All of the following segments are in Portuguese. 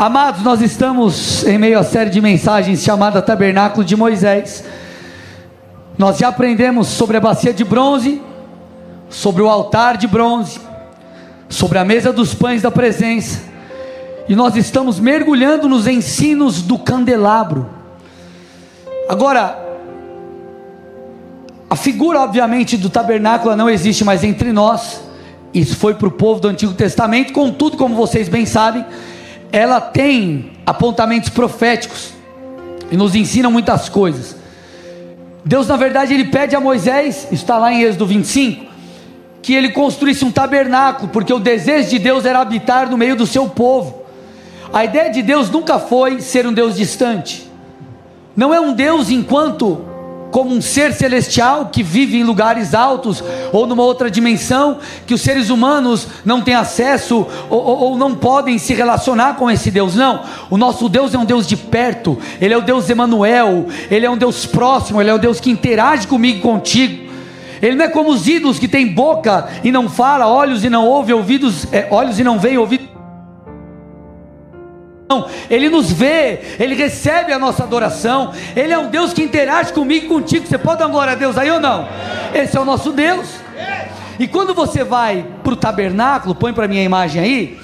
Amados, nós estamos em meio à série de mensagens chamada Tabernáculo de Moisés. Nós já aprendemos sobre a bacia de bronze, sobre o altar de bronze, sobre a mesa dos pães da presença, e nós estamos mergulhando nos ensinos do candelabro. Agora, a figura, obviamente, do tabernáculo não existe mais entre nós, isso foi para o povo do Antigo Testamento, contudo, como vocês bem sabem, ela tem apontamentos proféticos e nos ensina muitas coisas. Deus, na verdade, ele pede a Moisés, está lá em Êxodo 25, que ele construísse um tabernáculo, porque o desejo de Deus era habitar no meio do seu povo. A ideia de Deus nunca foi ser um Deus distante. Não é um Deus enquanto como um ser celestial que vive em lugares altos ou numa outra dimensão que os seres humanos não têm acesso ou, ou, ou, não podem se relacionar com esse Deus. Não, o nosso Deus é um Deus de perto, Ele é o Deus Emanuel, Ele é um Deus próximo, Ele é o Deus que interage comigo e contigo. Ele não é como os ídolos que tem boca e não fala, olhos e não ouve, ouvidos, é, olhos e não veem, ouvidos ele nos vê, Ele recebe a nossa adoração, Ele é um Deus que interage comigo e contigo. Você pode dar glória a Deus aí ou não? Esse é o nosso Deus. E quando você vai para o tabernáculo, põe para mim a imagem aí,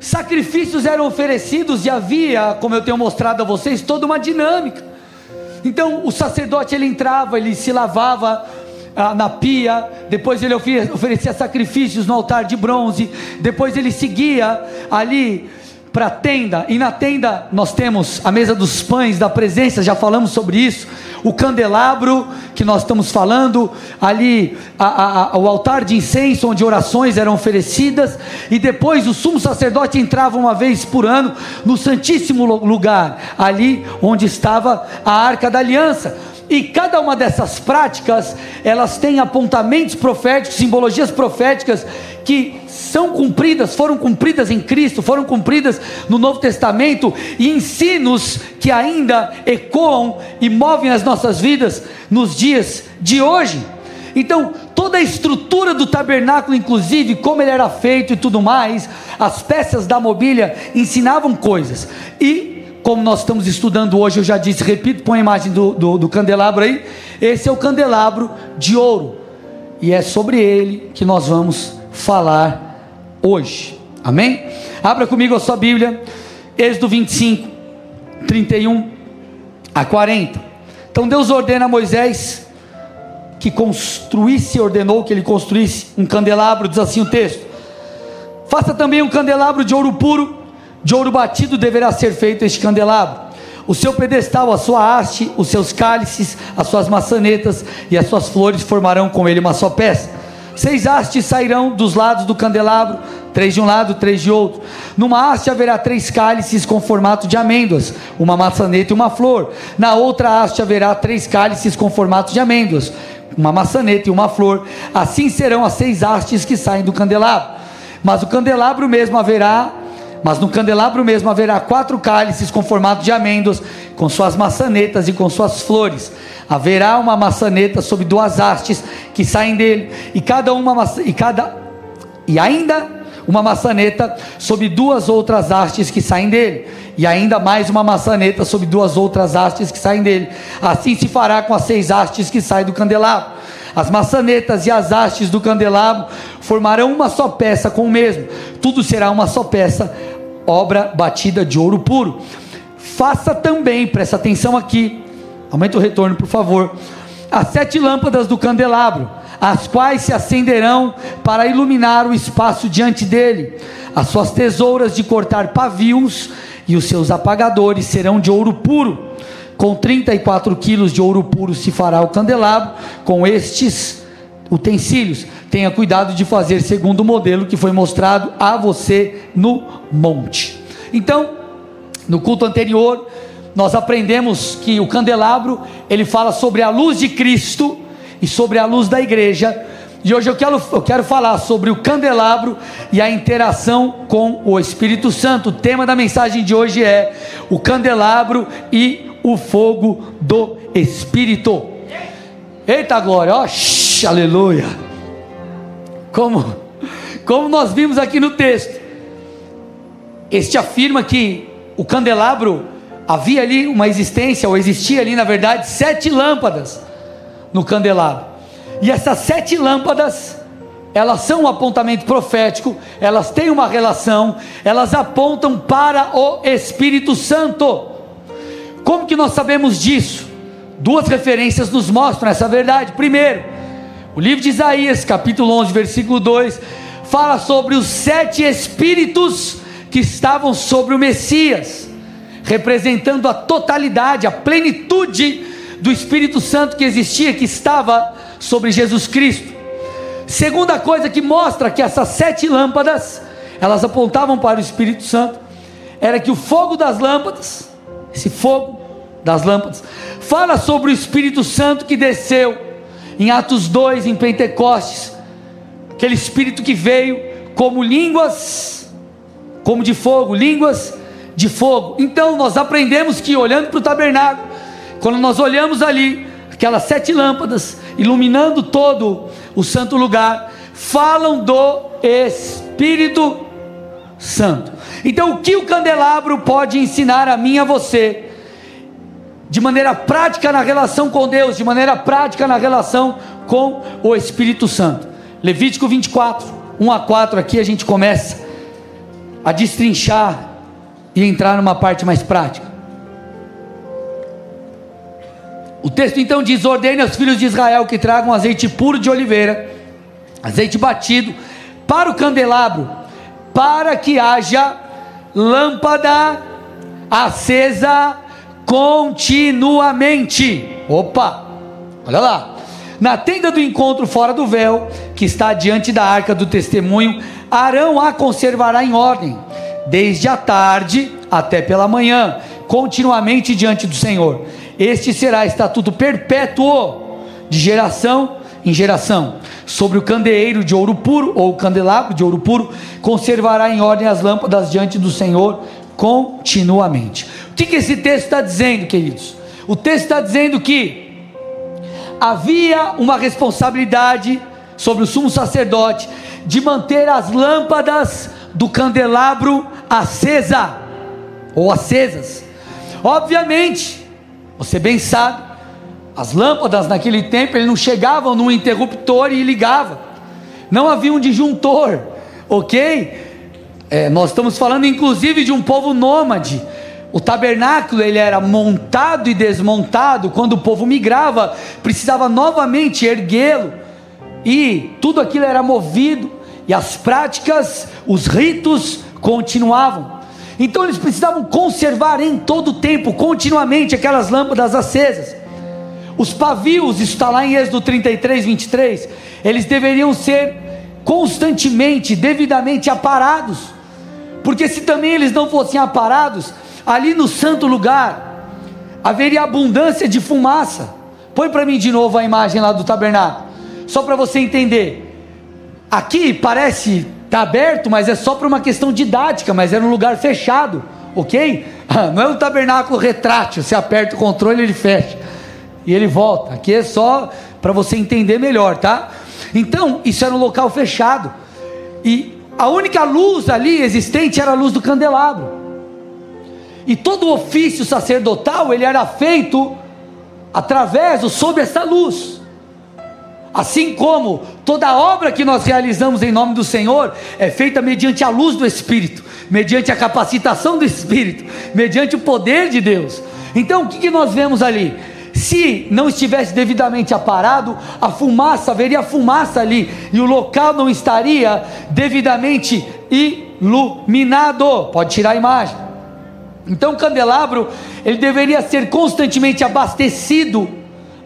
sacrifícios eram oferecidos e havia, como eu tenho mostrado a vocês, toda uma dinâmica. Então o sacerdote ele entrava, ele se lavava ah, na pia, depois ele oferecia sacrifícios no altar de bronze, depois ele seguia ali para a tenda, e na tenda nós temos a mesa dos pães da presença, já falamos sobre isso, o candelabro que nós estamos falando, ali a, a, o altar de incenso, onde orações eram oferecidas, e depois o sumo sacerdote entrava uma vez por ano no Santíssimo Lugar, ali onde estava a arca da aliança. E cada uma dessas práticas, elas têm apontamentos proféticos, simbologias proféticas que são cumpridas, foram cumpridas em Cristo, foram cumpridas no Novo Testamento e ensinos que ainda ecoam e movem as nossas vidas nos dias de hoje. Então, toda a estrutura do tabernáculo, inclusive como ele era feito e tudo mais, as peças da mobília ensinavam coisas. E como nós estamos estudando hoje, eu já disse, repito, põe a imagem do, do, do candelabro aí. Esse é o candelabro de ouro, e é sobre ele que nós vamos falar hoje, amém? Abra comigo a sua Bíblia, Êxodo 25, 31 a 40. Então Deus ordena a Moisés que construísse, ordenou que ele construísse um candelabro, diz assim o texto: faça também um candelabro de ouro puro de ouro batido deverá ser feito este candelabro. O seu pedestal, a sua haste, os seus cálices, as suas maçanetas e as suas flores formarão com ele uma só peça. Seis hastes sairão dos lados do candelabro, três de um lado, três de outro. Numa haste haverá três cálices com formato de amêndoas, uma maçaneta e uma flor. Na outra haste haverá três cálices com formato de amêndoas, uma maçaneta e uma flor. Assim serão as seis hastes que saem do candelabro. Mas o candelabro mesmo haverá mas no candelabro mesmo haverá quatro cálices com formato de amêndoas, com suas maçanetas e com suas flores. Haverá uma maçaneta sobre duas hastes que saem dele, e cada uma e cada e ainda uma maçaneta sobre duas outras hastes que saem dele, e ainda mais uma maçaneta sobre duas outras hastes que saem dele. Assim se fará com as seis hastes que saem do candelabro. As maçanetas e as hastes do candelabro formarão uma só peça com o mesmo. Tudo será uma só peça obra batida de ouro puro. Faça também, presta atenção aqui, aumenta o retorno, por favor. As sete lâmpadas do candelabro, as quais se acenderão para iluminar o espaço diante dele. As suas tesouras de cortar pavios e os seus apagadores serão de ouro puro. Com 34 quilos de ouro puro se fará o candelabro, com estes utensílios. Tenha cuidado de fazer segundo o modelo que foi mostrado a você no monte. Então, no culto anterior, nós aprendemos que o candelabro, ele fala sobre a luz de Cristo e sobre a luz da igreja. E hoje eu quero, eu quero falar sobre o candelabro e a interação com o Espírito Santo. O tema da mensagem de hoje é o candelabro e o fogo do Espírito. Eita glória, ó, aleluia. Como, como nós vimos aqui no texto, este afirma que o candelabro havia ali uma existência, ou existia ali na verdade, sete lâmpadas no candelabro. E essas sete lâmpadas, elas são um apontamento profético, elas têm uma relação, elas apontam para o Espírito Santo. Como que nós sabemos disso? Duas referências nos mostram essa verdade. Primeiro, o livro de Isaías, capítulo 11, versículo 2, fala sobre os sete espíritos que estavam sobre o Messias, representando a totalidade, a plenitude do Espírito Santo que existia, que estava sobre Jesus Cristo. Segunda coisa que mostra que essas sete lâmpadas, elas apontavam para o Espírito Santo, era que o fogo das lâmpadas, esse fogo das lâmpadas, fala sobre o Espírito Santo que desceu em Atos 2, em Pentecostes, aquele Espírito que veio como línguas, como de fogo, línguas de fogo. Então nós aprendemos que olhando para o tabernáculo, quando nós olhamos ali, aquelas sete lâmpadas iluminando todo o santo lugar, falam do Espírito Santo. Então, o que o candelabro pode ensinar a mim e a você, de maneira prática na relação com Deus, de maneira prática na relação com o Espírito Santo? Levítico 24, 1 a 4, aqui a gente começa a destrinchar e entrar numa parte mais prática. O texto então diz: Ordene aos filhos de Israel que tragam azeite puro de oliveira, azeite batido, para o candelabro, para que haja lâmpada acesa continuamente. Opa, olha lá. Na tenda do encontro fora do véu, que está diante da arca do testemunho, Arão a conservará em ordem, desde a tarde até pela manhã, continuamente diante do Senhor este será estatuto perpétuo de geração em geração. Sobre o candeeiro de ouro puro, ou candelabro de ouro puro, conservará em ordem as lâmpadas diante do Senhor continuamente. O que, que esse texto está dizendo, queridos? O texto está dizendo que havia uma responsabilidade sobre o sumo sacerdote de manter as lâmpadas do candelabro acesa ou acesas. Obviamente, você bem sabe, as lâmpadas naquele tempo ele não chegavam num interruptor e ligava. Não havia um disjuntor, ok? É, nós estamos falando inclusive de um povo nômade. O tabernáculo ele era montado e desmontado quando o povo migrava, precisava novamente erguê-lo e tudo aquilo era movido e as práticas, os ritos continuavam. Então eles precisavam conservar em todo o tempo, continuamente, aquelas lâmpadas acesas. Os pavios, isso está lá em Êxodo 33, 23, eles deveriam ser constantemente, devidamente aparados, porque se também eles não fossem aparados, ali no santo lugar haveria abundância de fumaça. Põe para mim de novo a imagem lá do tabernáculo, só para você entender. Aqui parece Está aberto, mas é só para uma questão didática, mas era um lugar fechado, ok? Não é um tabernáculo retrátil, você aperta o controle ele fecha e ele volta. Aqui é só para você entender melhor, tá? Então, isso era um local fechado. E a única luz ali existente era a luz do candelabro. E todo o ofício sacerdotal, ele era feito através ou sob essa luz. Assim como toda obra que nós realizamos em nome do Senhor é feita mediante a luz do Espírito, mediante a capacitação do Espírito, mediante o poder de Deus. Então o que, que nós vemos ali? Se não estivesse devidamente aparado, a fumaça, haveria fumaça ali, e o local não estaria devidamente iluminado. Pode tirar a imagem. Então o candelabro, ele deveria ser constantemente abastecido,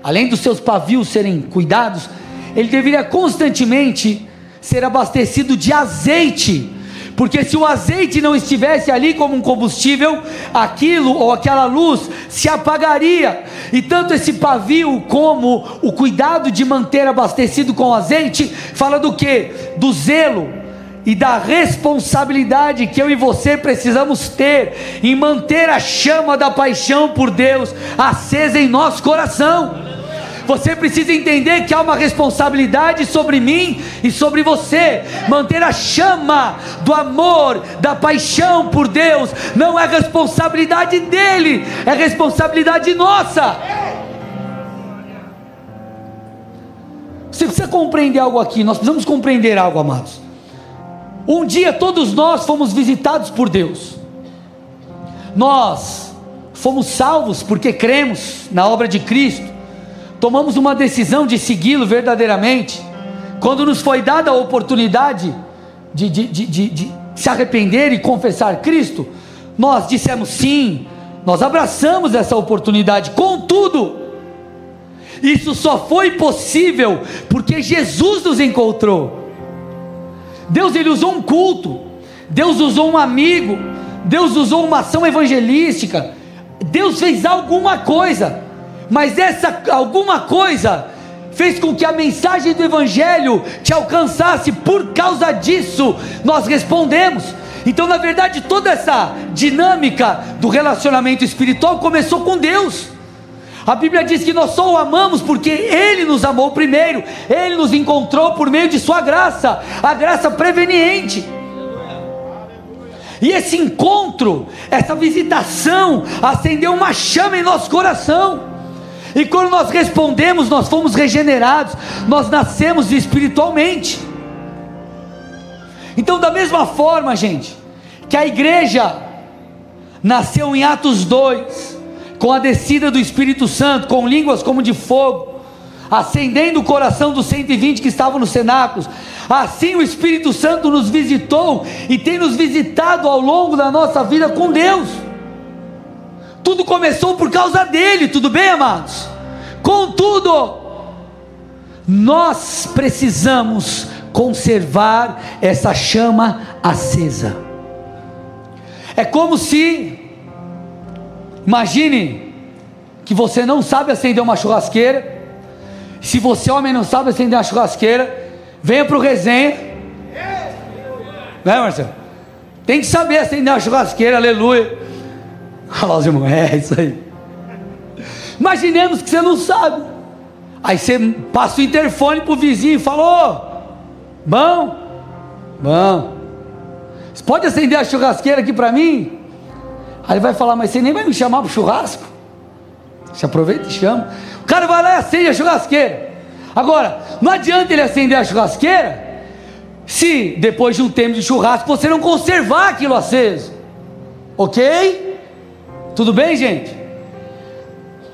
além dos seus pavios serem cuidados, ele deveria constantemente ser abastecido de azeite, porque se o azeite não estivesse ali como um combustível, aquilo ou aquela luz se apagaria. E tanto esse pavio como o cuidado de manter abastecido com azeite fala do que? Do zelo e da responsabilidade que eu e você precisamos ter em manter a chama da paixão por Deus acesa em nosso coração. Você precisa entender que há uma responsabilidade sobre mim e sobre você. Manter a chama do amor, da paixão por Deus, não é responsabilidade dele, é responsabilidade nossa. Você precisa compreender algo aqui, nós precisamos compreender algo, amados. Um dia todos nós fomos visitados por Deus. Nós fomos salvos porque cremos na obra de Cristo, tomamos uma decisão de segui-lo verdadeiramente. Quando nos foi dada a oportunidade de, de, de, de, se arrepender e confessar Cristo, nós dissemos sim, nós abraçamos essa oportunidade. Contudo, isso só foi possível porque Jesus nos encontrou. Deus ele usou um culto, Deus usou um amigo, Deus usou uma ação evangelística, Deus fez alguma coisa, mas essa alguma coisa fez com que a mensagem do Evangelho te alcançasse, por causa disso nós respondemos. Então, na verdade, toda essa dinâmica do relacionamento espiritual começou com Deus. A Bíblia diz que nós só o amamos porque Ele nos amou primeiro, Ele nos encontrou por meio de Sua graça, a graça preveniente. E esse encontro, essa visitação, acendeu uma chama em nosso coração. E quando nós respondemos, nós fomos regenerados, nós nascemos espiritualmente. Então, da mesma forma, gente, que a igreja nasceu em Atos 2, com a descida do Espírito Santo, com línguas como de fogo, acendendo o coração dos 120 que estavam nos cenáculos. Assim o Espírito Santo nos visitou e tem nos visitado ao longo da nossa vida com Deus. Tudo começou por causa dele, tudo bem, amados? Contudo, nós precisamos conservar essa chama acesa. É como se Imagine que você não sabe acender uma churrasqueira. Se você, homem, não sabe acender uma churrasqueira, venha para o resenha. Né, Marcelo? Tem que saber acender uma churrasqueira, aleluia. Olha lá os irmãos, é isso aí. Imaginemos que você não sabe. Aí você passa o interfone para o vizinho e fala: bom, bom. Você pode acender a churrasqueira aqui para mim? Aí ele vai falar, mas você nem vai me chamar para o churrasco? Se aproveita e chama. O cara vai lá e acende a churrasqueira. Agora, não adianta ele acender a churrasqueira se depois de um tempo de churrasco você não conservar aquilo aceso. Ok? Tudo bem, gente?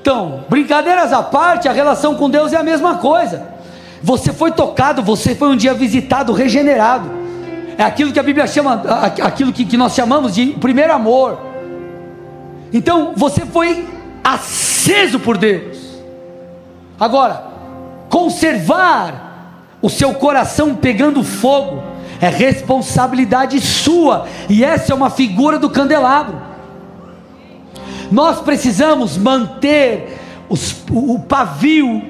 Então, brincadeiras à parte, a relação com Deus é a mesma coisa. Você foi tocado, você foi um dia visitado, regenerado. É aquilo que a Bíblia chama, aquilo que, que nós chamamos de primeiro amor. Então você foi aceso por Deus. Agora, conservar o seu coração pegando fogo é responsabilidade sua, e essa é uma figura do candelabro. Nós precisamos manter os, o, pavio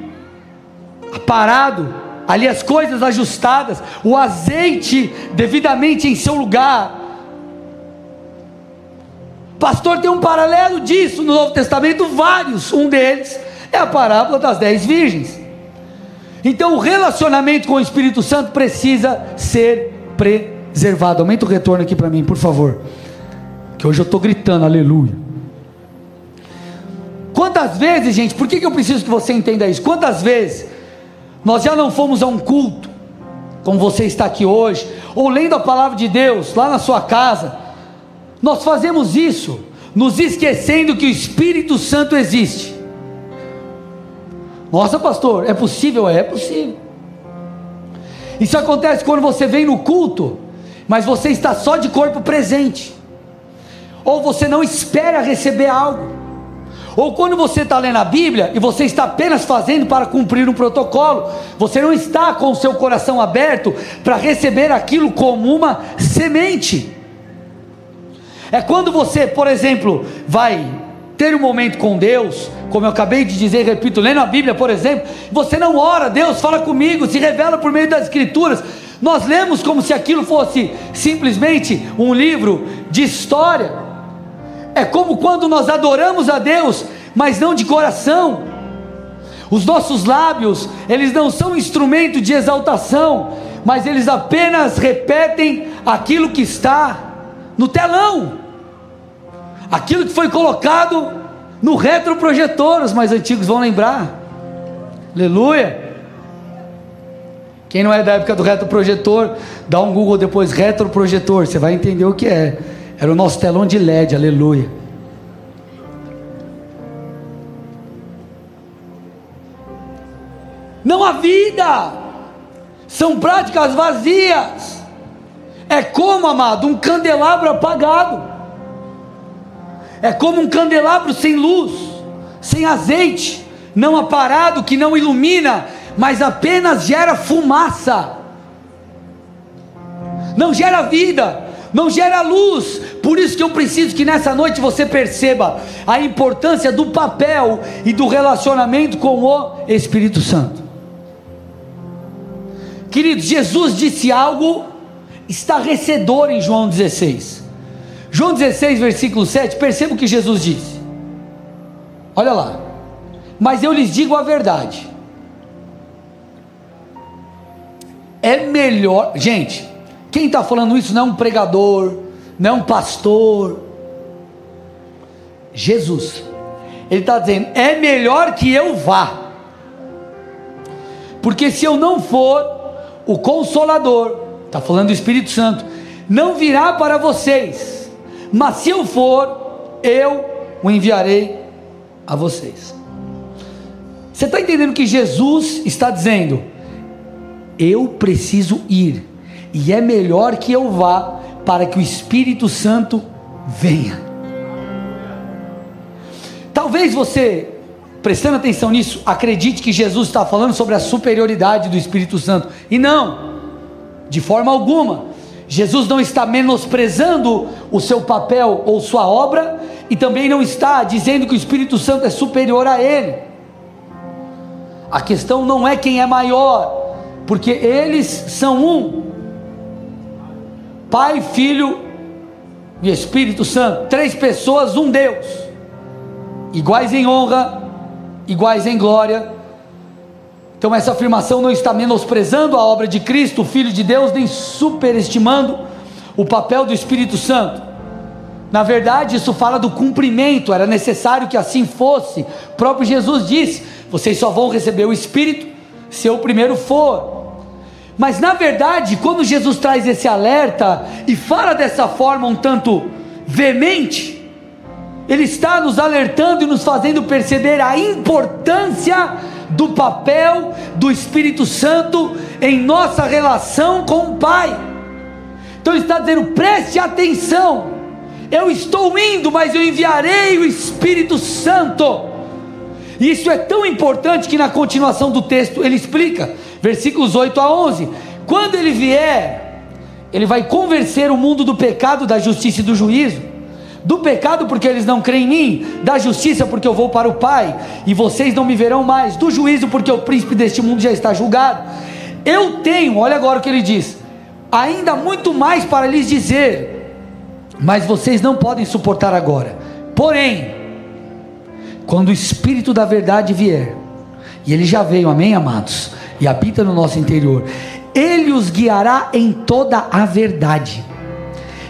parado, ali as coisas ajustadas, o azeite devidamente em seu lugar Pastor, tem um paralelo disso no Novo Testamento, vários. Um deles é a parábola das dez virgens. Então, o relacionamento com o Espírito Santo precisa ser preservado. Aumenta o retorno aqui para mim, por favor. Que hoje eu estou gritando, aleluia. Quantas vezes, gente, por que, que eu preciso que você entenda isso? Quantas vezes nós já não fomos a um culto, como você está aqui hoje, ou lendo a palavra de Deus lá na sua casa, nós fazemos isso, nos esquecendo que o Espírito Santo existe. Nossa, pastor, é possível? É, é possível. Isso acontece quando você vem no culto, mas você está só de corpo presente, ou você não espera receber algo, ou quando você está lendo a Bíblia e você está apenas fazendo para cumprir um protocolo, você não está com o seu coração aberto para receber aquilo como uma semente. É quando você, por exemplo, vai ter um momento com Deus, como eu acabei de dizer, repito, lendo a Bíblia, por exemplo, você não ora, Deus fala comigo, se revela por meio das Escrituras. Nós lemos como se aquilo fosse simplesmente um livro de história. É como quando nós adoramos a Deus, mas não de coração. Os nossos lábios, eles não são instrumento de exaltação, mas eles apenas repetem aquilo que está no telão, aquilo que foi colocado no retroprojetor. Os mais antigos vão lembrar. Aleluia. Quem não é da época do retroprojetor, dá um Google depois retroprojetor, você vai entender o que é. Era o nosso telão de LED, aleluia. Não há vida, são práticas vazias. É como, amado, um candelabro apagado. É como um candelabro sem luz, sem azeite, não aparado, que não ilumina, mas apenas gera fumaça. Não gera vida, não gera luz. Por isso que eu preciso que nessa noite você perceba a importância do papel e do relacionamento com o Espírito Santo. Queridos, Jesus disse algo estarrecedor em João 16. João 16, versículo 7, perceba o que Jesus disse. Olha lá. Mas eu lhes digo a verdade. É melhor. Gente, quem está falando isso não é um pregador, não é um pastor. Jesus. Ele está dizendo: é melhor que eu vá. Porque se eu não for, o Consolador, está falando do Espírito Santo, não virá para vocês, mas se eu for, eu o enviarei a vocês. Você está entendendo que Jesus está dizendo: eu preciso ir, e é melhor que eu vá, para que o Espírito Santo venha. Talvez você prestando atenção nisso, acredite que Jesus está falando sobre a superioridade do Espírito Santo. E não, de forma alguma. Jesus não está menosprezando o seu papel ou sua obra, e também não está dizendo que o Espírito Santo é superior a ele. A questão não é quem é maior, porque eles são um: Pai, Filho e Espírito Santo, três pessoas, um Deus, iguais em honra, iguais em glória. Então, essa afirmação não está menosprezando a obra de Cristo, o Filho de Deus, nem superestimando o papel do Espírito Santo. Na verdade, isso fala do cumprimento, era necessário que assim fosse. O próprio Jesus disse: vocês só vão receber o Espírito se eu primeiro for. Mas na verdade, quando Jesus traz esse alerta e fala dessa forma um tanto veemente, ele está nos alertando e nos fazendo perceber a importância do papel do Espírito Santo em nossa relação com o Pai. Então ele está dizendo: preste atenção, eu estou indo, mas eu enviarei o Espírito Santo. E isso é tão importante que na continuação do texto ele explica, versículos 8 a 11: quando ele vier, ele vai convencer o mundo do pecado, da justiça e do juízo. Do pecado porque eles não creem em mim, da justiça porque eu vou para o Pai. E vocês não me verão mais, do juízo porque o príncipe deste mundo já está julgado. Eu tenho, olha agora o que ele diz, ainda muito mais para lhes dizer, mas vocês não podem suportar agora. Porém, quando o Espírito da Verdade vier, e ele já veio, amém, amados, e habita no nosso interior, ele os guiará em toda a verdade.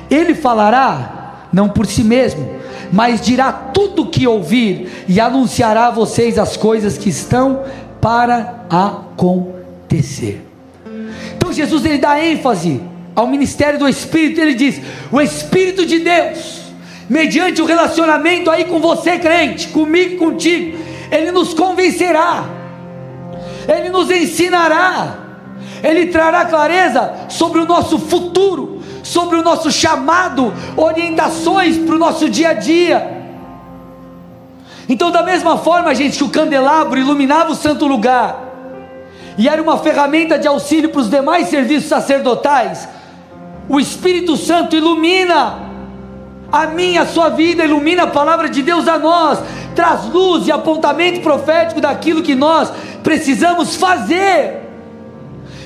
Ele falará não por si mesmo, mas dirá tudo o que ouvir e anunciará a vocês as coisas que estão para acontecer. Então Jesus ele dá ênfase ao ministério do Espírito, ele diz: "O Espírito de Deus, mediante o relacionamento aí com você, crente, comigo e contigo, ele nos convencerá. Ele nos ensinará. Ele trará clareza sobre o nosso futuro sobre o nosso chamado, orientações para o nosso dia a dia. Então, da mesma forma, gente, que o candelabro iluminava o santo lugar e era uma ferramenta de auxílio para os demais serviços sacerdotais, o Espírito Santo ilumina a minha, a sua vida, ilumina a palavra de Deus a nós, traz luz e apontamento profético daquilo que nós precisamos fazer.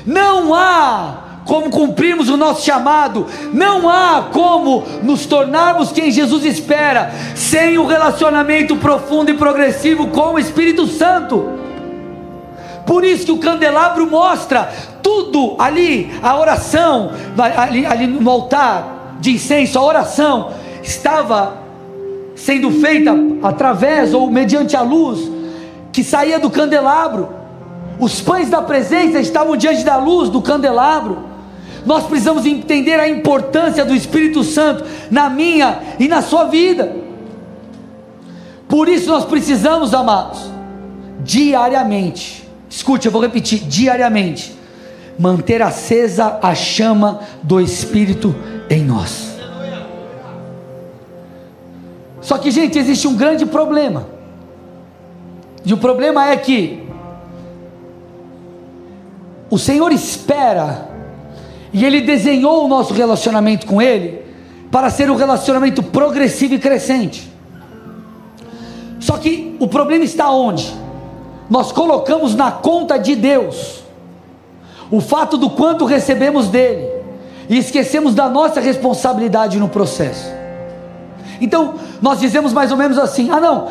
Não há como cumprirmos o nosso chamado, não há como nos tornarmos quem Jesus espera, sem um relacionamento profundo e progressivo com o Espírito Santo. Por isso que o candelabro mostra tudo ali, a oração, ali, ali no altar de incenso, a oração estava sendo feita através ou mediante a luz que saía do candelabro. Os pães da presença estavam diante da luz do candelabro. Nós precisamos entender a importância do Espírito Santo na minha e na sua vida. Por isso nós precisamos, amados, diariamente, escute, eu vou repetir, diariamente, manter acesa a chama do Espírito em nós. Só que, gente, existe um grande problema. E o problema é que o Senhor espera, e Ele desenhou o nosso relacionamento com Ele, para ser um relacionamento progressivo e crescente. Só que o problema está onde? Nós colocamos na conta de Deus o fato do quanto recebemos dele e esquecemos da nossa responsabilidade no processo. Então, nós dizemos mais ou menos assim: ah, não,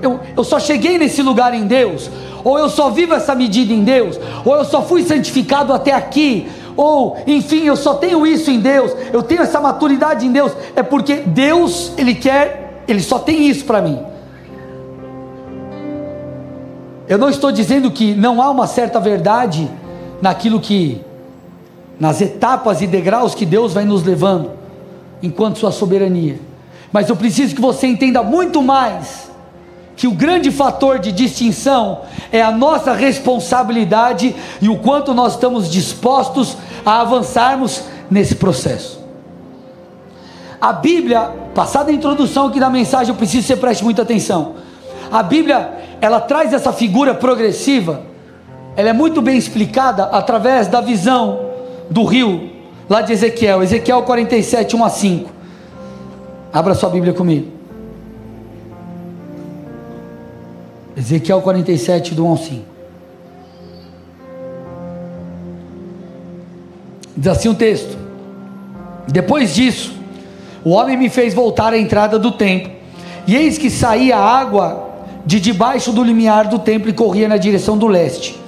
eu, eu só cheguei nesse lugar em Deus, ou eu só vivo essa medida em Deus, ou eu só fui santificado até aqui, ou enfim, eu só tenho isso em Deus, eu tenho essa maturidade em Deus, é porque Deus, Ele quer, Ele só tem isso para mim. Eu não estou dizendo que não há uma certa verdade naquilo que, nas etapas e degraus que Deus vai nos levando, enquanto Sua soberania. Mas eu preciso que você entenda muito mais que o grande fator de distinção é a nossa responsabilidade e o quanto nós estamos dispostos a avançarmos nesse processo. A Bíblia, passada a introdução aqui da mensagem, eu preciso que você preste muita atenção. A Bíblia, ela traz essa figura progressiva, ela é muito bem explicada através da visão do rio, lá de Ezequiel, Ezequiel 47, 1 a 5. Abra sua Bíblia comigo. Ezequiel 47, do 1 ao 5. Diz assim o texto: Depois disso, o homem me fez voltar à entrada do templo, e eis que saía água de debaixo do limiar do templo e corria na direção do leste,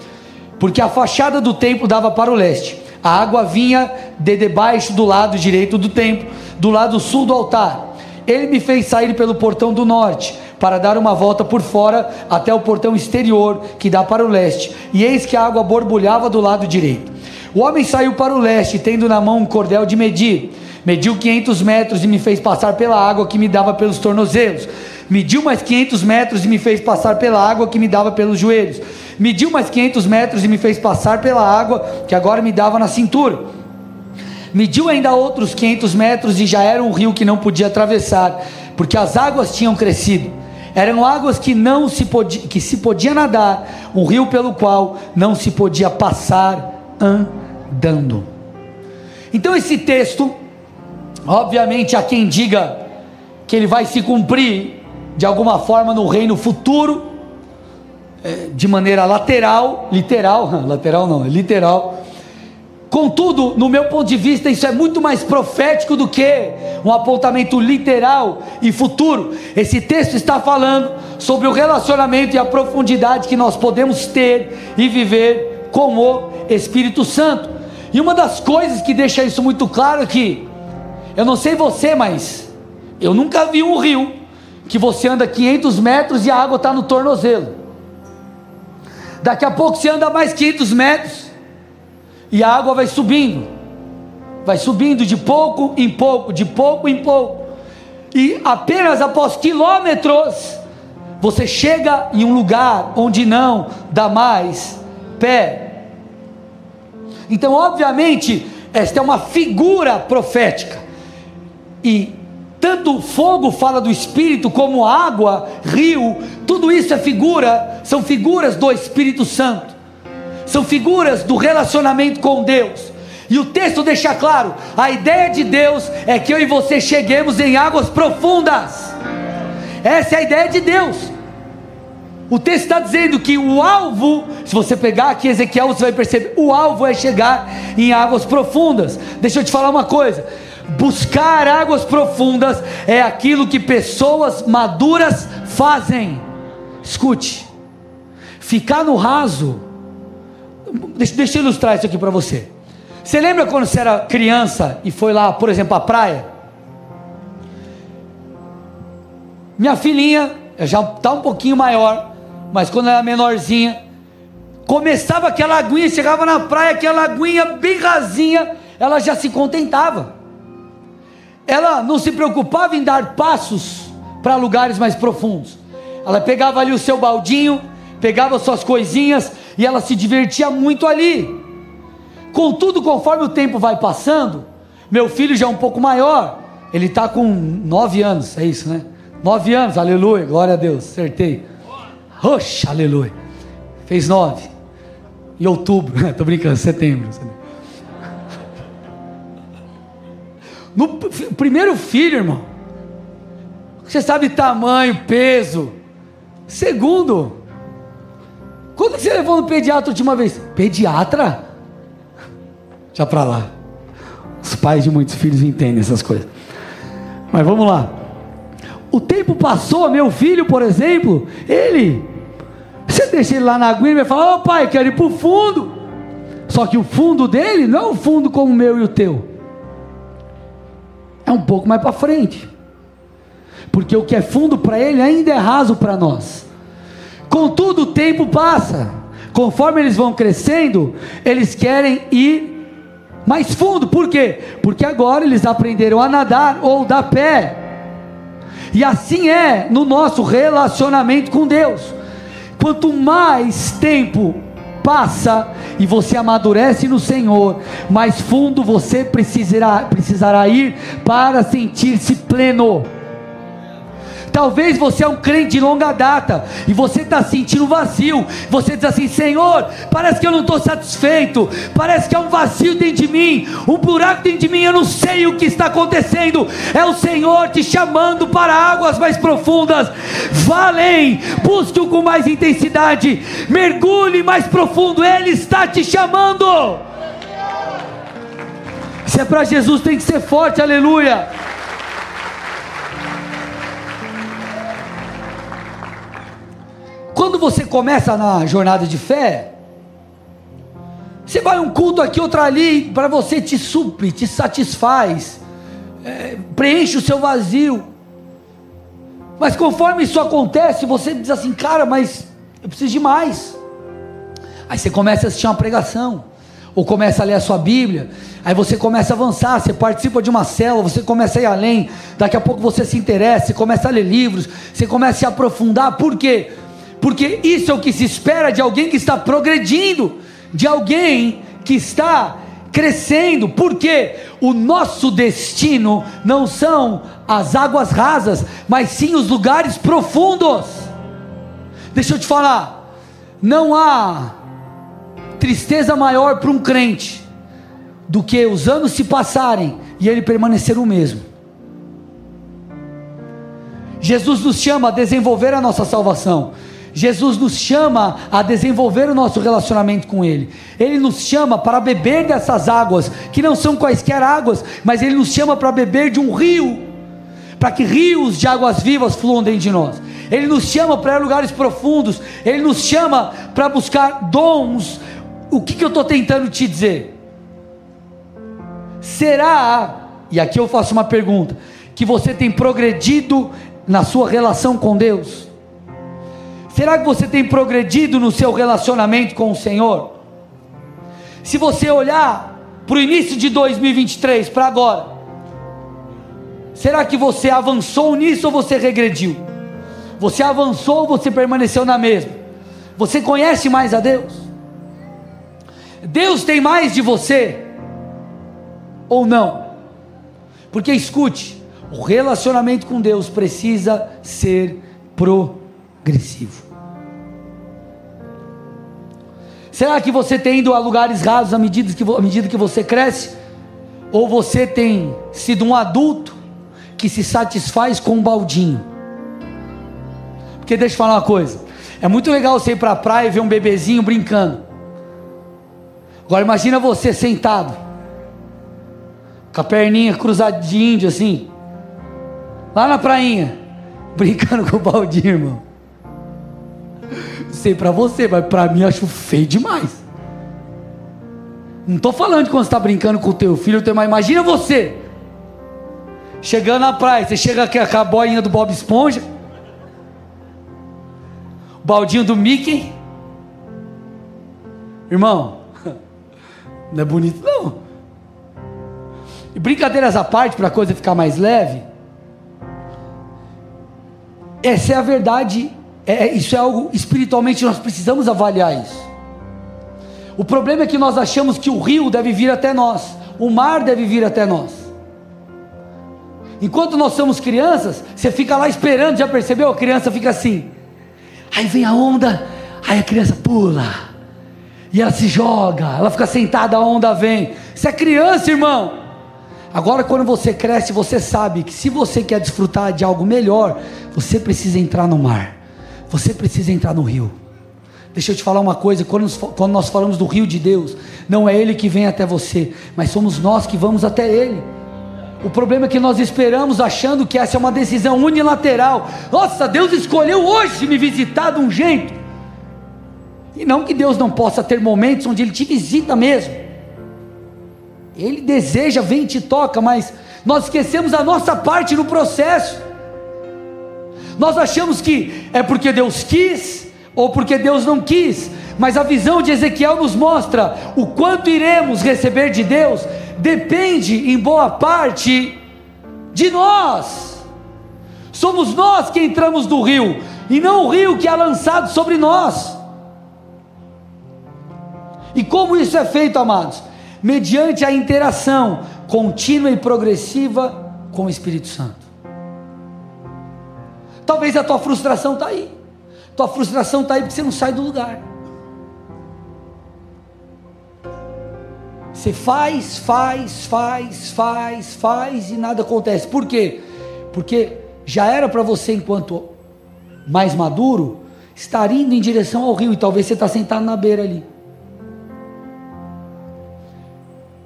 porque a fachada do templo dava para o leste. A água vinha de debaixo do lado direito do templo, do lado sul do altar ele me fez sair pelo portão do norte, para dar uma volta por fora até o portão exterior, que dá para o leste, e eis que a água borbulhava do lado direito. O homem saiu para o leste, tendo na mão um cordel de medir. Mediu 500 metros e me fez passar pela água que me dava pelos tornozelos. Mediu mais 500 metros e me fez passar pela água que me dava pelos joelhos. Mediu mais 500 metros e me fez passar pela água que agora me dava na cintura mediu ainda outros 500 metros e já era um rio que não podia atravessar, porque as águas tinham crescido. Eram águas que não se podia, que se podia nadar, um rio pelo qual não se podia passar andando. Então esse texto, obviamente há quem diga que ele vai se cumprir de alguma forma no reino futuro, é, de maneira lateral, literal, lateral não, é literal, Contudo, no meu ponto de vista, isso é muito mais profético do que um apontamento literal e futuro. Esse texto está falando sobre o relacionamento e a profundidade que nós podemos ter e viver com o Espírito Santo. E uma das coisas que deixa isso muito claro é que, eu não sei você, mas eu nunca vi um rio que você anda 500 metros e a água está no tornozelo. Daqui a pouco você anda mais 500 metros e a água vai subindo, vai subindo de pouco em pouco, de pouco em pouco, e apenas após quilômetros, você chega em um lugar onde não dá mais pé. Então, obviamente, esta é uma figura profética, e tanto fogo fala do Espírito, como água, rio, tudo isso é figura, são figuras do Espírito Santo são figuras do relacionamento com Deus. E o texto deixa claro: a ideia de Deus é que eu e você cheguemos em águas profundas. Essa é a ideia de Deus. O texto está dizendo que o alvo, se você pegar aqui Ezequiel, você vai perceber: o alvo é chegar em águas profundas. Deixa eu te falar uma coisa: buscar águas profundas é aquilo que pessoas maduras fazem. Escute, ficar no raso deixa, deixa eu ilustrar isso aqui para você. Você lembra quando você era criança e foi lá, por exemplo, à praia? Minha filhinha já está um pouquinho maior, mas quando era menorzinha, começava aquela aguinha, chegava na praia, aquela aguinha bem rasinha, ela já se contentava. Ela não se preocupava em dar passos para lugares mais profundos. Ela pegava ali o seu baldinho, pegava suas coisinhas e ela se divertia muito ali. Contudo, conforme o tempo vai passando, meu filho já é um pouco maior, ele está com nove anos, é isso, né? Nove anos, aleluia, glória a Deus, acertei. Oxe, aleluia. Fez nove. Em outubro, estou brincando, setembro. No primeiro filho, irmão, você sabe tamanho, peso. Segundo, quando você levou no pediatra a última vez? Pediatra? Já para lá. Os pais de muitos filhos entendem essas coisas. Mas vamos lá. O tempo passou, meu filho, por exemplo, ele, você deixa ele lá na aguinha e vai falar: Ô oh, pai, quero ir para o fundo. Só que o fundo dele não é o fundo como o meu e o teu, é um pouco mais para frente, porque o que é fundo para ele ainda é raso para nós. Contudo, o tempo passa, conforme eles vão crescendo, eles querem ir mais fundo, por quê? Porque agora eles aprenderam a nadar ou dar pé. E assim é no nosso relacionamento com Deus. Quanto mais tempo passa e você amadurece no Senhor, mais fundo você precisará, precisará ir para sentir-se pleno. Talvez você é um crente de longa data e você está sentindo vazio. Você diz assim: Senhor, parece que eu não estou satisfeito. Parece que há um vazio dentro de mim, um buraco dentro de mim. Eu não sei o que está acontecendo. É o Senhor te chamando para águas mais profundas. Vá além, busque-o com mais intensidade, mergulhe mais profundo. Ele está te chamando. Se é para Jesus, tem que ser forte, aleluia. Quando você começa na jornada de fé, você vai um culto aqui, outro ali, para você te supre, te satisfaz, é, preenche o seu vazio. Mas conforme isso acontece, você diz assim, cara, mas eu preciso de mais. Aí você começa a assistir uma pregação, ou começa a ler a sua Bíblia, aí você começa a avançar, você participa de uma célula, você começa a ir além, daqui a pouco você se interessa, você começa a ler livros, você começa a se aprofundar, por quê? porque isso é o que se espera de alguém que está progredindo, de alguém que está crescendo, porque o nosso destino não são as águas rasas, mas sim os lugares profundos. Deixa eu te falar, não há tristeza maior para um crente do que os anos se passarem e ele permanecer o mesmo. Jesus nos chama a desenvolver a nossa salvação. Jesus nos chama a desenvolver o nosso relacionamento com Ele. Ele nos chama para beber dessas águas, que não são quaisquer águas, mas Ele nos chama para beber de um rio, para que rios de águas vivas fluam dentro de nós. Ele nos chama para lugares profundos, Ele nos chama para buscar dons. O que, que eu estou tentando te dizer? Será, e aqui eu faço uma pergunta, que você tem progredido na sua relação com Deus? Será que você tem progredido no seu relacionamento com o Senhor? Se você olhar para o início de 2023, para agora, será que você avançou nisso ou você regrediu? Você avançou ou você permaneceu na mesma? Você conhece mais a Deus? Deus tem mais de você ou não? Porque escute, o relacionamento com Deus precisa ser progressivo. Será que você tem ido a lugares rasos à medida que, à medida que você cresce? Ou você tem sido um adulto que se satisfaz com um baldinho? Porque deixa eu falar uma coisa: é muito legal você ir para a praia e ver um bebezinho brincando. Agora imagina você sentado, com a perninha cruzadinha assim, lá na prainha, brincando com o baldinho, irmão sei para você, mas para mim acho feio demais. Não estou falando de quando você está brincando com o teu filho, teu mas imagina você chegando na praia, você chega aqui com a boinha do Bob Esponja, o baldinho do Mickey, irmão, não é bonito não. E brincadeiras à parte para a coisa ficar mais leve. Essa é a verdade, é, isso é algo espiritualmente nós precisamos avaliar isso. O problema é que nós achamos que o rio deve vir até nós, o mar deve vir até nós. Enquanto nós somos crianças, você fica lá esperando, já percebeu? A criança fica assim. Aí vem a onda, aí a criança pula. E ela se joga, ela fica sentada, a onda vem. Você é criança, irmão. Agora, quando você cresce, você sabe que se você quer desfrutar de algo melhor, você precisa entrar no mar, você precisa entrar no rio. Deixa eu te falar uma coisa: quando, nós falamos do rio de Deus, não é Ele que vem até você, mas somos nós que vamos até Ele. O problema é que nós esperamos achando que essa é uma decisão unilateral. Nossa, Deus escolheu hoje me visitar de um jeito. E não que Deus não possa ter momentos onde Ele te visita mesmo. Ele deseja, vem e te toca, mas nós esquecemos a nossa parte no processo. Nós achamos que é porque Deus quis, ou porque Deus não quis, mas a visão de Ezequiel nos mostra o quanto iremos receber de Deus, depende em boa parte de nós. Somos nós que entramos no rio, e não o rio que é lançado sobre nós. E como isso é feito, amados? Mediante a interação contínua e progressiva com o Espírito Santo. Talvez a tua frustração está aí. Tua frustração está aí porque você não sai do lugar. Você faz, faz, faz, faz, faz e nada acontece. Por quê? Porque já era para você, enquanto mais maduro, estar indo em direção ao rio e talvez você está sentado na beira ali.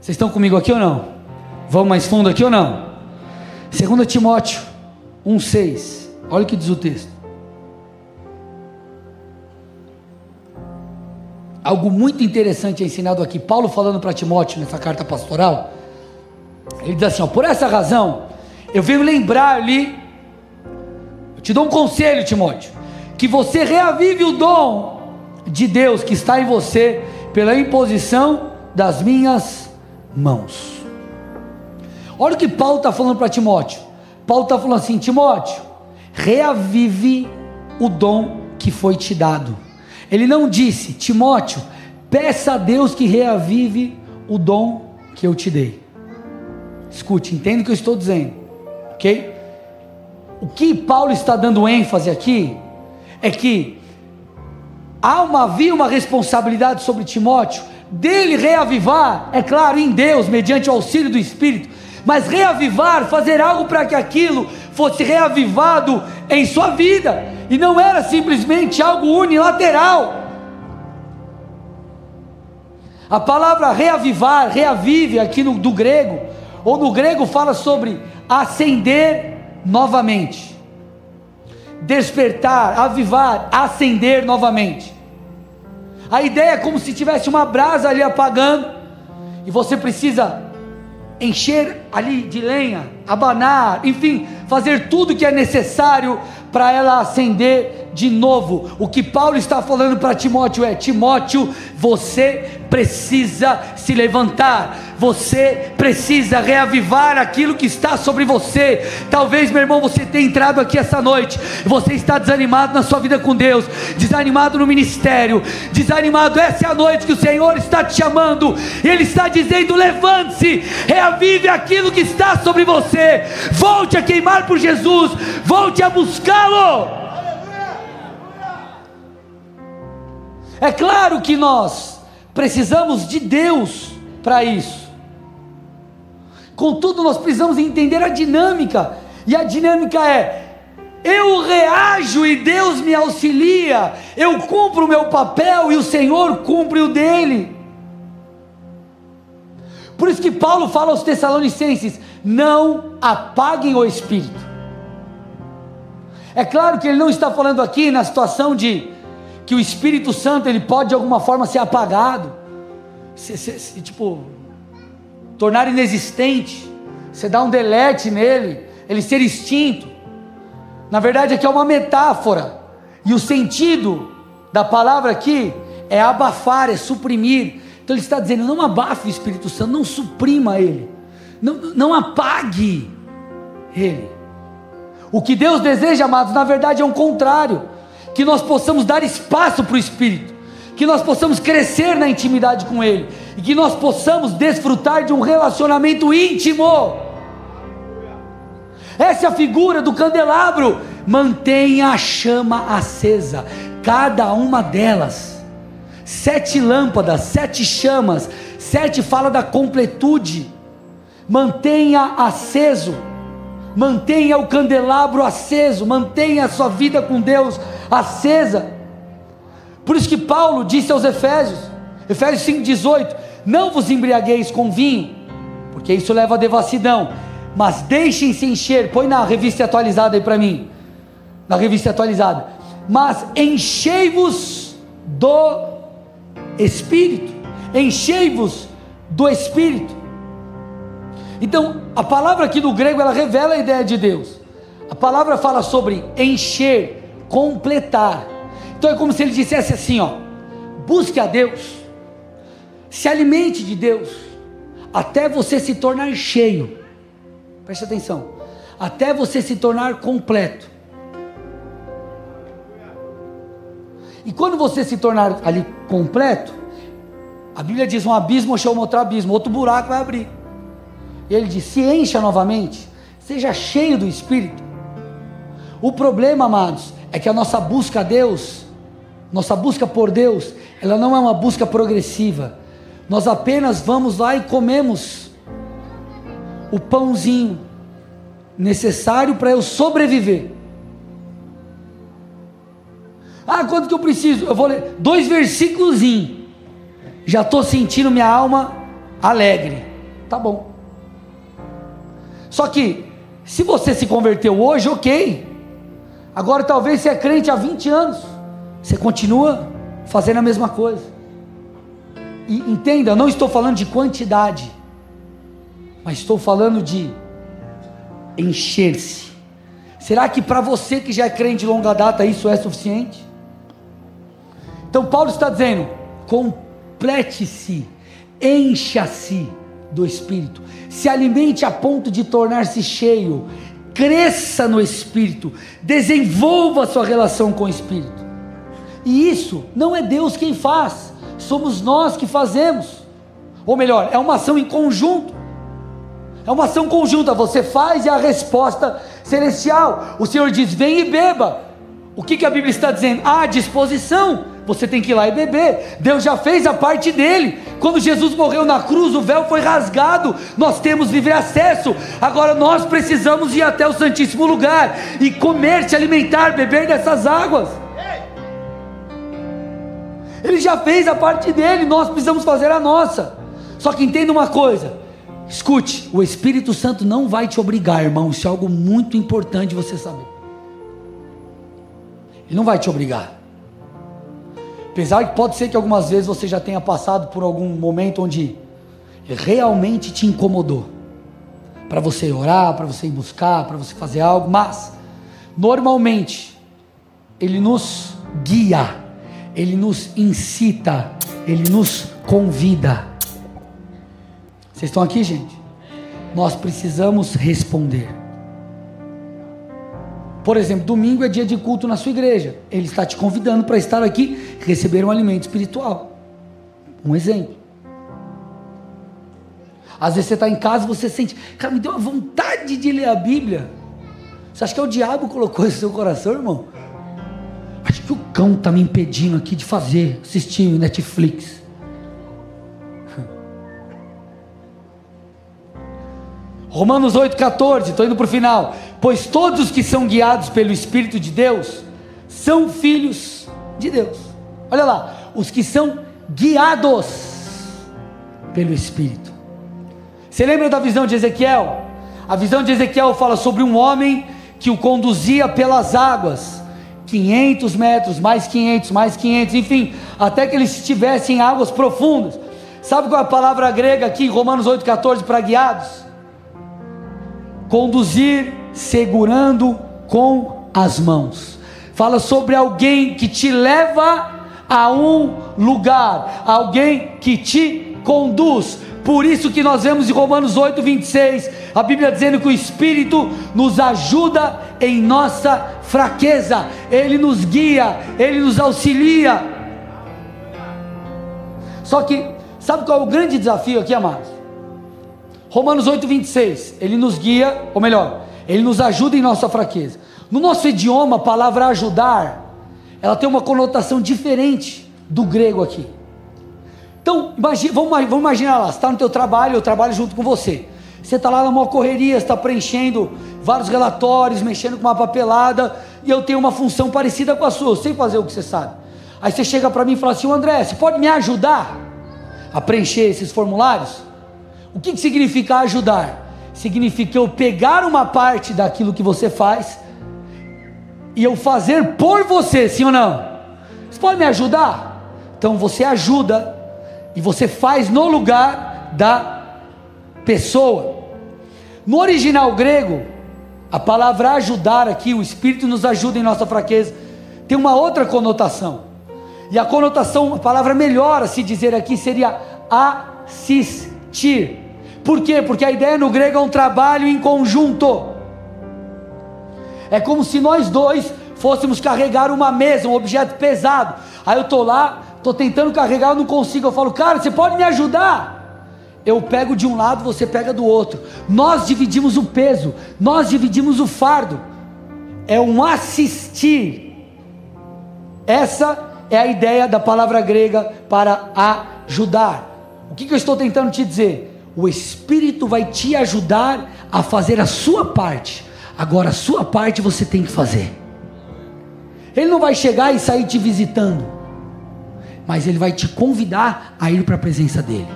Vocês estão comigo aqui ou não? Vamos mais fundo aqui ou não? 2 Timóteo 1,6. Olha o que diz o texto. algo muito interessante é ensinado aqui, Paulo falando para Timóteo nessa carta pastoral. Ele diz assim: ó, por essa razão, eu venho lembrar-lhe, eu te dou um conselho, Timóteo, que você reavive o dom de Deus que está em você pela imposição das minhas mãos. Olha o que Paulo está falando para Timóteo. Paulo está falando assim: Timóteo, reavive o dom que foi te dado. Ele não disse, Timóteo, peça a Deus que reavive o dom que eu te dei. Escute, entenda o que eu estou dizendo, ok? O que Paulo está dando ênfase aqui é que há uma, havia uma responsabilidade sobre Timóteo dele reavivar, é claro, em Deus, mediante o auxílio do Espírito, mas reavivar, fazer algo para que aquilo fosse reavivado em sua vida, e não era simplesmente algo unilateral. A palavra reavivar, reavive aqui no, do grego, ou no grego fala sobre acender novamente, despertar, avivar, acender novamente. A ideia é como se tivesse uma brasa ali apagando, e você precisa encher ali de lenha, abanar, enfim, fazer tudo que é necessário para ela acender de novo. O que Paulo está falando para Timóteo é: Timóteo, você precisa se levantar, você precisa reavivar aquilo que está sobre você. Talvez, meu irmão, você tenha entrado aqui essa noite, você está desanimado na sua vida com Deus, desanimado no ministério, desanimado. Essa é a noite que o Senhor está te chamando, Ele está dizendo: levante-se, reavive aquilo que está sobre você, volte a queimar por Jesus, volte a buscá-lo. É claro que nós precisamos de Deus para isso. Contudo, nós precisamos entender a dinâmica, e a dinâmica é: eu reajo e Deus me auxilia, eu cumpro o meu papel e o Senhor cumpre o dele. Por isso que Paulo fala aos Tessalonicenses: não apaguem o espírito. É claro que ele não está falando aqui na situação de que o Espírito Santo ele pode de alguma forma ser apagado. se, se, se, tipo, tornar inexistente, você dá um delete nele, ele ser extinto. Na verdade, aqui é uma metáfora, e o sentido da palavra aqui é abafar, é suprimir. Então ele está dizendo: não abafe o Espírito Santo, não suprima ele, não, não apague ele. O que Deus deseja, amados, na verdade é o contrário: que nós possamos dar espaço para o Espírito, que nós possamos crescer na intimidade com Ele, e que nós possamos desfrutar de um relacionamento íntimo. Essa é a figura do candelabro. Mantenha a chama acesa, cada uma delas. Sete lâmpadas, sete chamas, sete fala da completude. Mantenha aceso mantenha o candelabro aceso, mantenha a sua vida com Deus acesa. Por isso que Paulo disse aos Efésios, Efésios 5,18: Não vos embriagueis com vinho, porque isso leva à devassidão, mas deixem-se encher. Põe na revista atualizada aí para mim, na revista atualizada. Mas enchei-vos do Espírito, enchei-vos do Espírito. Então, a palavra aqui do grego, ela revela a ideia de Deus. A palavra fala sobre encher, completar. Então é como se ele dissesse assim, ó: busque a Deus, se alimente de Deus, até você se tornar cheio. Preste atenção. Até você se tornar completo. E quando você se tornar ali completo, a Bíblia diz: um abismo chama outro abismo, outro buraco vai abrir. Ele diz: se encha novamente, seja cheio do Espírito. O problema, amados, é que a nossa busca a Deus, nossa busca por Deus, ela não é uma busca progressiva. Nós apenas vamos lá e comemos o pãozinho necessário para eu sobreviver. Ah, quanto que eu preciso? Eu vou ler dois versículos. Já estou sentindo minha alma alegre. Tá bom. Só que, se você se converteu hoje, ok. Agora, talvez você é crente há 20 anos, você continua fazendo a mesma coisa. E entenda, eu não estou falando de quantidade, mas estou falando de encher-se. Será que para você que já é crente de longa data isso é suficiente? Então Paulo está dizendo: complete-se, encha-se do Espírito, se alimente a ponto de tornar-se cheio, cresça no Espírito, desenvolva sua relação com o Espírito. E isso não é Deus quem faz, somos nós que fazemos. Ou melhor, é uma ação em conjunto. É uma ação conjunta, você faz e a resposta celestial. O Senhor diz: vem e beba. O que, que a Bíblia está dizendo? À disposição você tem que ir lá e beber. Deus já fez a parte dele. Quando Jesus morreu na cruz, o véu foi rasgado. Nós temos livre acesso. Agora nós precisamos ir até o Santíssimo Lugar e comer, se alimentar, beber dessas águas. Ele já fez a parte dele, nós precisamos fazer a nossa. Só que entenda uma coisa: escute, o Espírito Santo não vai te obrigar, irmão. Isso é algo muito importante você saber. Ele não vai te obrigar. Apesar que pode ser que algumas vezes você já tenha passado por algum momento onde realmente te incomodou. Para você orar, para você ir buscar, para você fazer algo, mas normalmente ele nos guia, ele nos incita, ele nos convida. Vocês estão aqui, gente? Nós precisamos responder. Por exemplo, domingo é dia de culto na sua igreja. Ele está te convidando para estar aqui receber um alimento espiritual. Um exemplo. Às vezes você está em casa e você sente, cara, me deu uma vontade de ler a Bíblia. Você acha que é o diabo que colocou isso no seu coração, irmão? Acho que o cão está me impedindo aqui de fazer, assistir Netflix. Romanos 8,14, estou indo para o final. Pois todos os que são guiados pelo Espírito de Deus são filhos de Deus. Olha lá, os que são guiados pelo Espírito. Você lembra da visão de Ezequiel? A visão de Ezequiel fala sobre um homem que o conduzia pelas águas, 500 metros, mais 500, mais 500, enfim, até que eles estivessem em águas profundas. Sabe qual é a palavra grega aqui Romanos 8,14 para guiados? Conduzir segurando com as mãos. Fala sobre alguém que te leva a um lugar, alguém que te conduz. Por isso que nós vemos em Romanos 8, 26, a Bíblia dizendo que o Espírito nos ajuda em nossa fraqueza, Ele nos guia, Ele nos auxilia. Só que, sabe qual é o grande desafio aqui, amados? Romanos 8, 26, Ele nos guia, ou melhor, Ele nos ajuda em nossa fraqueza. No nosso idioma, a palavra ajudar, ela tem uma conotação diferente do grego aqui. Então, imagine, vamos, vamos, imaginar lá, você está no teu trabalho, eu trabalho junto com você. Você está lá numa correria, está preenchendo vários relatórios, mexendo com uma papelada, e eu tenho uma função parecida com a sua, eu sei fazer o que você sabe. Aí você chega para mim e fala assim, André, você pode me ajudar a preencher esses formulários? O que, que significa ajudar? Significa eu pegar uma parte daquilo que você faz e eu fazer por você, sim ou não? Você pode me ajudar? Então você ajuda e você faz no lugar da pessoa. No original grego, a palavra ajudar aqui, o Espírito nos ajuda em nossa fraqueza, tem uma outra conotação. E a conotação, a palavra melhor a se dizer aqui seria assistir. Por quê? Porque a ideia no grego é um trabalho em conjunto. É como se nós dois fôssemos carregar uma mesa, um objeto pesado. Aí eu estou lá, estou tentando carregar, eu não consigo. Eu falo, cara, você pode me ajudar? Eu pego de um lado, você pega do outro. Nós dividimos o peso, nós dividimos o fardo. É um assistir. Essa é a ideia da palavra grega para ajudar. O que, que eu estou tentando te dizer? O Espírito vai te ajudar a fazer a sua parte. Agora, a sua parte você tem que fazer. Ele não vai chegar e sair te visitando, mas ele vai te convidar a ir para a presença dele.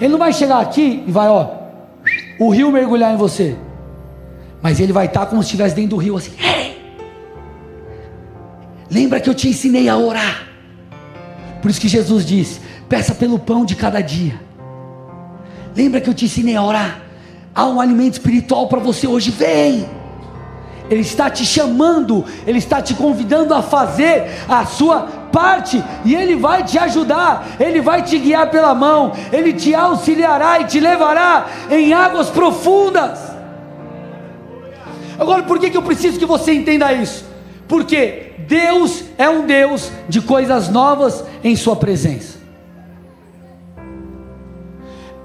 Ele não vai chegar aqui e vai, ó, o rio mergulhar em você, mas ele vai estar como se estivesse dentro do rio assim. Hey! Lembra que eu te ensinei a orar? Por isso que Jesus disse: peça pelo pão de cada dia. Lembra que eu te ensinei a orar? Há um alimento espiritual para você hoje, vem. Ele está te chamando, Ele está te convidando a fazer a sua parte, e Ele vai te ajudar, Ele vai te guiar pela mão, Ele te auxiliará e te levará em águas profundas. Agora, por que, que eu preciso que você entenda isso? Porque Deus é um Deus de coisas novas em Sua presença.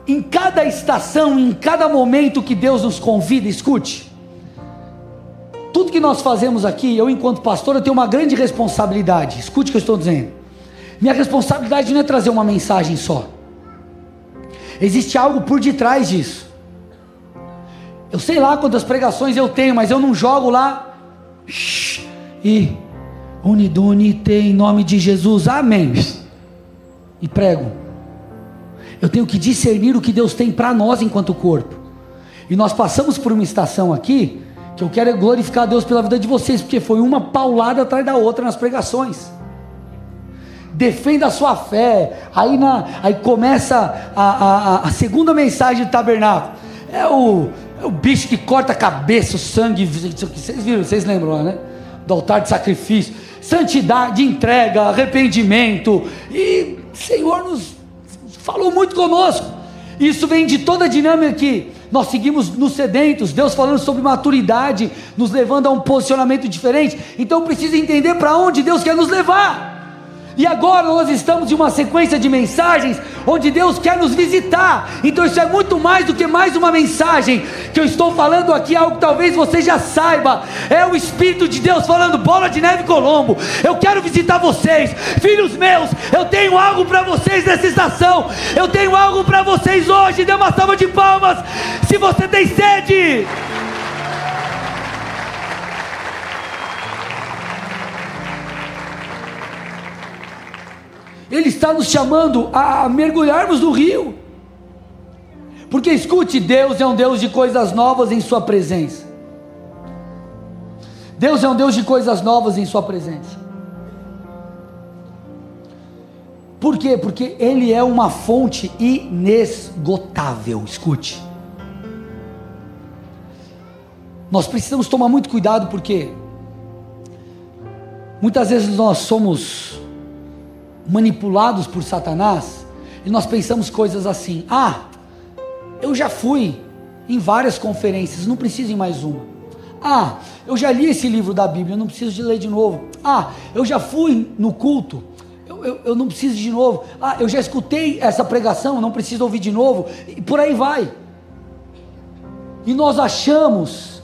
Em cada estação, em cada momento que Deus nos convida, escute tudo que nós fazemos aqui, eu enquanto pastor, eu tenho uma grande responsabilidade. Escute o que eu estou dizendo. Minha responsabilidade não é trazer uma mensagem só. Existe algo por detrás disso. Eu sei lá quantas pregações eu tenho, mas eu não jogo lá e unidunite em nome de Jesus, amém. E prego. Eu tenho que discernir o que Deus tem para nós enquanto corpo. E nós passamos por uma estação aqui que eu quero é glorificar a Deus pela vida de vocês, porque foi uma paulada atrás da outra nas pregações. Defenda a sua fé. Aí, na, aí começa a, a, a segunda mensagem do tabernáculo. É o, é o bicho que corta a cabeça, o sangue. Vocês viram, vocês lembram né? Do altar de sacrifício. Santidade, entrega, arrependimento. E Senhor nos falou muito conosco. Isso vem de toda a dinâmica que nós seguimos nos sedentos, Deus falando sobre maturidade, nos levando a um posicionamento diferente. Então precisa entender para onde Deus quer nos levar. E agora nós estamos em uma sequência de mensagens onde Deus quer nos visitar. Então isso é muito mais do que mais uma mensagem que eu estou falando aqui, algo que talvez você já saiba. É o Espírito de Deus falando, bola de neve Colombo. Eu quero visitar vocês, filhos meus. Eu tenho algo para vocês nessa estação. Eu tenho algo para vocês hoje. Dê uma salva de palmas. Se você tem sede. Ele está nos chamando a mergulharmos no rio. Porque escute, Deus é um Deus de coisas novas em Sua presença. Deus é um Deus de coisas novas em Sua presença. Por quê? Porque ele é uma fonte inesgotável. Escute. Nós precisamos tomar muito cuidado porque muitas vezes nós somos manipulados por Satanás e nós pensamos coisas assim: ah, eu já fui em várias conferências, não preciso em mais uma. Ah, eu já li esse livro da Bíblia, não preciso de ler de novo. Ah, eu já fui no culto, eu, eu, eu não preciso de novo. Ah, eu já escutei essa pregação, não preciso ouvir de novo. E por aí vai. E nós achamos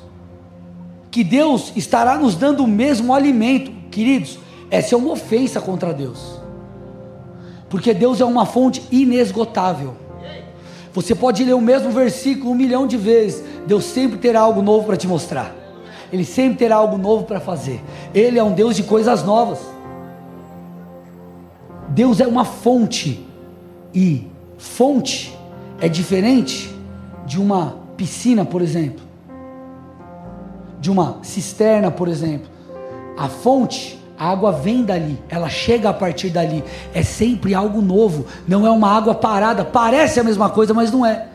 que Deus estará nos dando o mesmo alimento. Queridos, essa é uma ofensa contra Deus. Porque Deus é uma fonte inesgotável. Você pode ler o mesmo versículo um milhão de vezes, Deus sempre terá algo novo para te mostrar. Ele sempre terá algo novo para fazer. Ele é um Deus de coisas novas. Deus é uma fonte. E fonte é diferente de uma piscina, por exemplo. De uma cisterna, por exemplo. A fonte, a água vem dali, ela chega a partir dali. É sempre algo novo, não é uma água parada. Parece a mesma coisa, mas não é.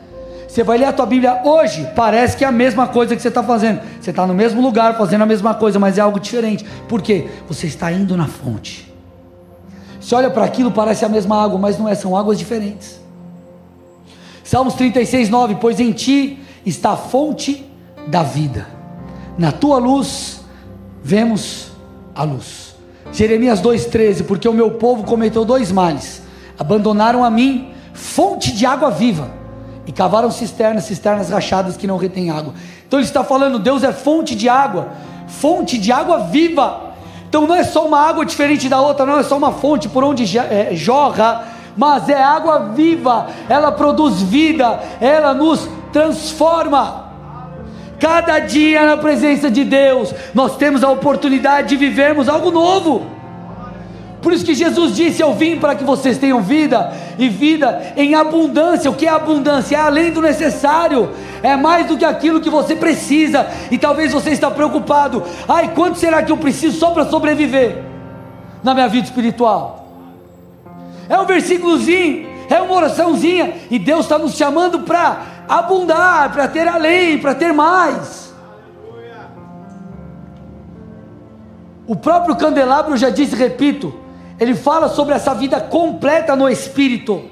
Você vai ler a tua Bíblia hoje, parece que é a mesma coisa que você está fazendo. Você está no mesmo lugar fazendo a mesma coisa, mas é algo diferente. Por quê? Você está indo na fonte. Você olha para aquilo, parece a mesma água, mas não é, são águas diferentes. Salmos 36, 9: Pois em ti está a fonte da vida, na tua luz vemos a luz. Jeremias 2,13: Porque o meu povo cometeu dois males, abandonaram a mim, fonte de água viva e cavaram cisternas, cisternas rachadas que não retêm água. Então ele está falando: Deus é fonte de água, fonte de água viva. Então não é só uma água diferente da outra, não é só uma fonte por onde é, jorra, mas é água viva, ela produz vida, ela nos transforma. Cada dia na presença de Deus, nós temos a oportunidade de vivermos algo novo. Por isso que Jesus disse: Eu vim para que vocês tenham vida e vida em abundância. O que é abundância? É além do necessário, é mais do que aquilo que você precisa. E talvez você está preocupado: ai, quanto será que eu preciso só para sobreviver na minha vida espiritual? É um versículozinho, é uma oraçãozinha, e Deus está nos chamando para abundar, para ter além, para ter mais. O próprio candelabro já disse, repito, ele fala sobre essa vida completa no Espírito.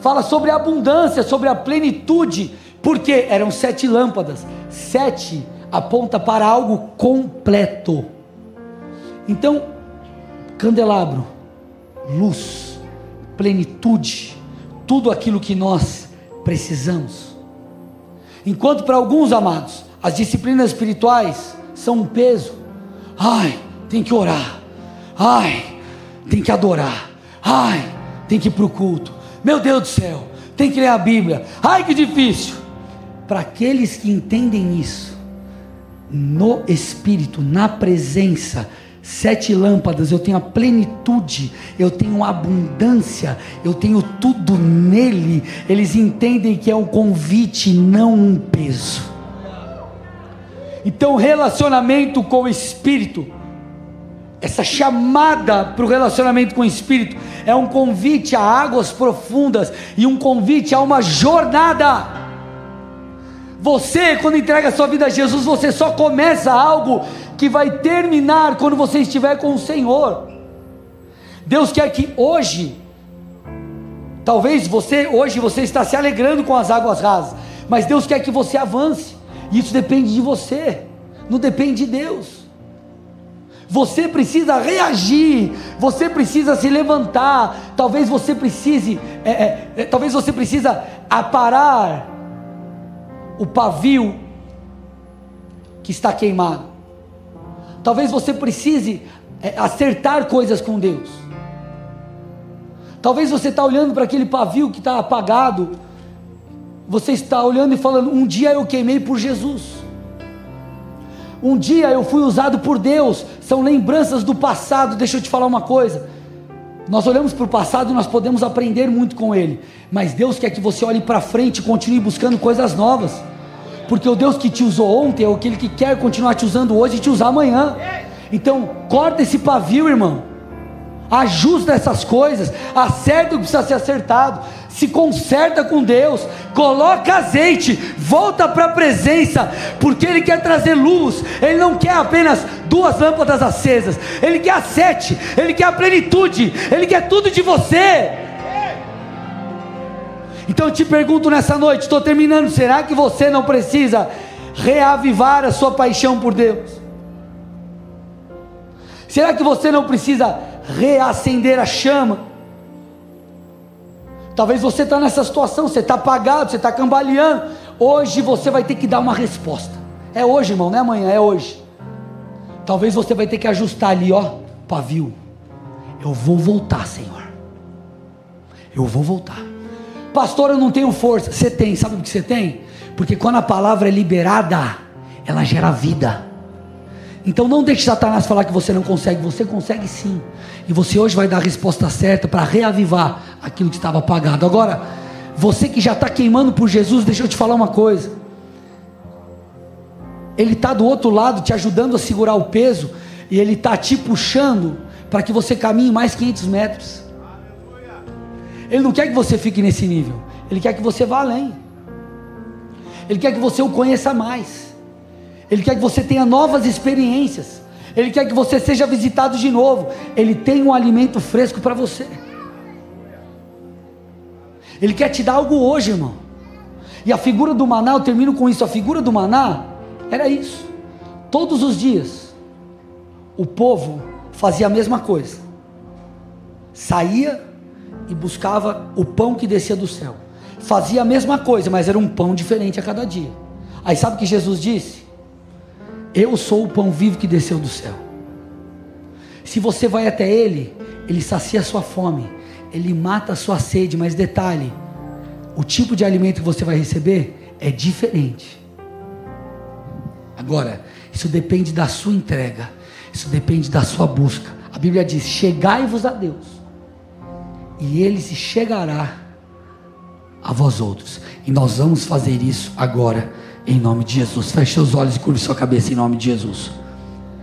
Fala sobre a abundância, sobre a plenitude. Porque eram sete lâmpadas. Sete aponta para algo completo. Então, candelabro, luz, plenitude, tudo aquilo que nós precisamos. Enquanto para alguns amados, as disciplinas espirituais são um peso. Ai, tem que orar Ai, tem que adorar. Ai, tem que ir para o culto. Meu Deus do céu, tem que ler a Bíblia. Ai, que difícil. Para aqueles que entendem isso, no Espírito, na presença, sete lâmpadas, eu tenho a plenitude, eu tenho abundância, eu tenho tudo nele. Eles entendem que é um convite, não um peso. Então, relacionamento com o Espírito essa chamada para o relacionamento com o Espírito é um convite a águas profundas e um convite a uma jornada. Você, quando entrega a sua vida a Jesus, você só começa algo que vai terminar quando você estiver com o Senhor. Deus quer que hoje, talvez você, hoje você está se alegrando com as águas rasas, mas Deus quer que você avance. Isso depende de você, não depende de Deus. Você precisa reagir, você precisa se levantar. Talvez você precise, é, é, é, talvez você precisa aparar o pavio que está queimado. Talvez você precise é, acertar coisas com Deus. Talvez você está olhando para aquele pavio que está apagado. Você está olhando e falando: um dia eu queimei por Jesus. Um dia eu fui usado por Deus, são lembranças do passado. Deixa eu te falar uma coisa. Nós olhamos para o passado e nós podemos aprender muito com ele, mas Deus quer que você olhe para frente e continue buscando coisas novas, porque o Deus que te usou ontem é aquele que quer continuar te usando hoje e te usar amanhã. Então, corta esse pavio, irmão. ajusta essas coisas, acerta o que precisa ser acertado, se conserta com Deus, coloca azeite, volta para a presença, porque Ele quer trazer luz, Ele não quer apenas duas lâmpadas acesas, Ele quer a sete, Ele quer a plenitude, Ele quer tudo de você. Então eu te pergunto nessa noite, estou terminando, será que você não precisa reavivar a sua paixão por Deus? Será que você não precisa reacender a chama? Talvez você está nessa situação, você está apagado, você está cambaleando. Hoje você vai ter que dar uma resposta. É hoje, irmão, não é amanhã, é hoje. Talvez você vai ter que ajustar ali, ó, pavio. Eu vou voltar, Senhor. Eu vou voltar. Pastor, eu não tenho força. Você tem, sabe o que você tem? Porque quando a palavra é liberada, ela gera vida. Então não deixe Satanás falar que você não consegue, você consegue sim. E você hoje vai dar a resposta certa para reavivar aquilo que estava apagado. Agora, você que já está queimando por Jesus, deixa eu te falar uma coisa. Ele está do outro lado te ajudando a segurar o peso, e ele está te puxando para que você caminhe mais 500 metros. Ele não quer que você fique nesse nível, ele quer que você vá além. Ele quer que você o conheça mais. Ele quer que você tenha novas experiências. Ele quer que você seja visitado de novo. Ele tem um alimento fresco para você. Ele quer te dar algo hoje, irmão. E a figura do maná, eu termino com isso. A figura do maná era isso. Todos os dias, o povo fazia a mesma coisa. Saía e buscava o pão que descia do céu. Fazia a mesma coisa, mas era um pão diferente a cada dia. Aí sabe o que Jesus disse? Eu sou o pão vivo que desceu do céu. Se você vai até Ele, Ele sacia a sua fome, Ele mata a sua sede, mas detalhe: o tipo de alimento que você vai receber é diferente. Agora, isso depende da sua entrega, isso depende da sua busca. A Bíblia diz: chegai-vos a Deus, e Ele se chegará a vós outros, e nós vamos fazer isso agora em nome de Jesus. Feche seus olhos e curve sua cabeça em nome de Jesus.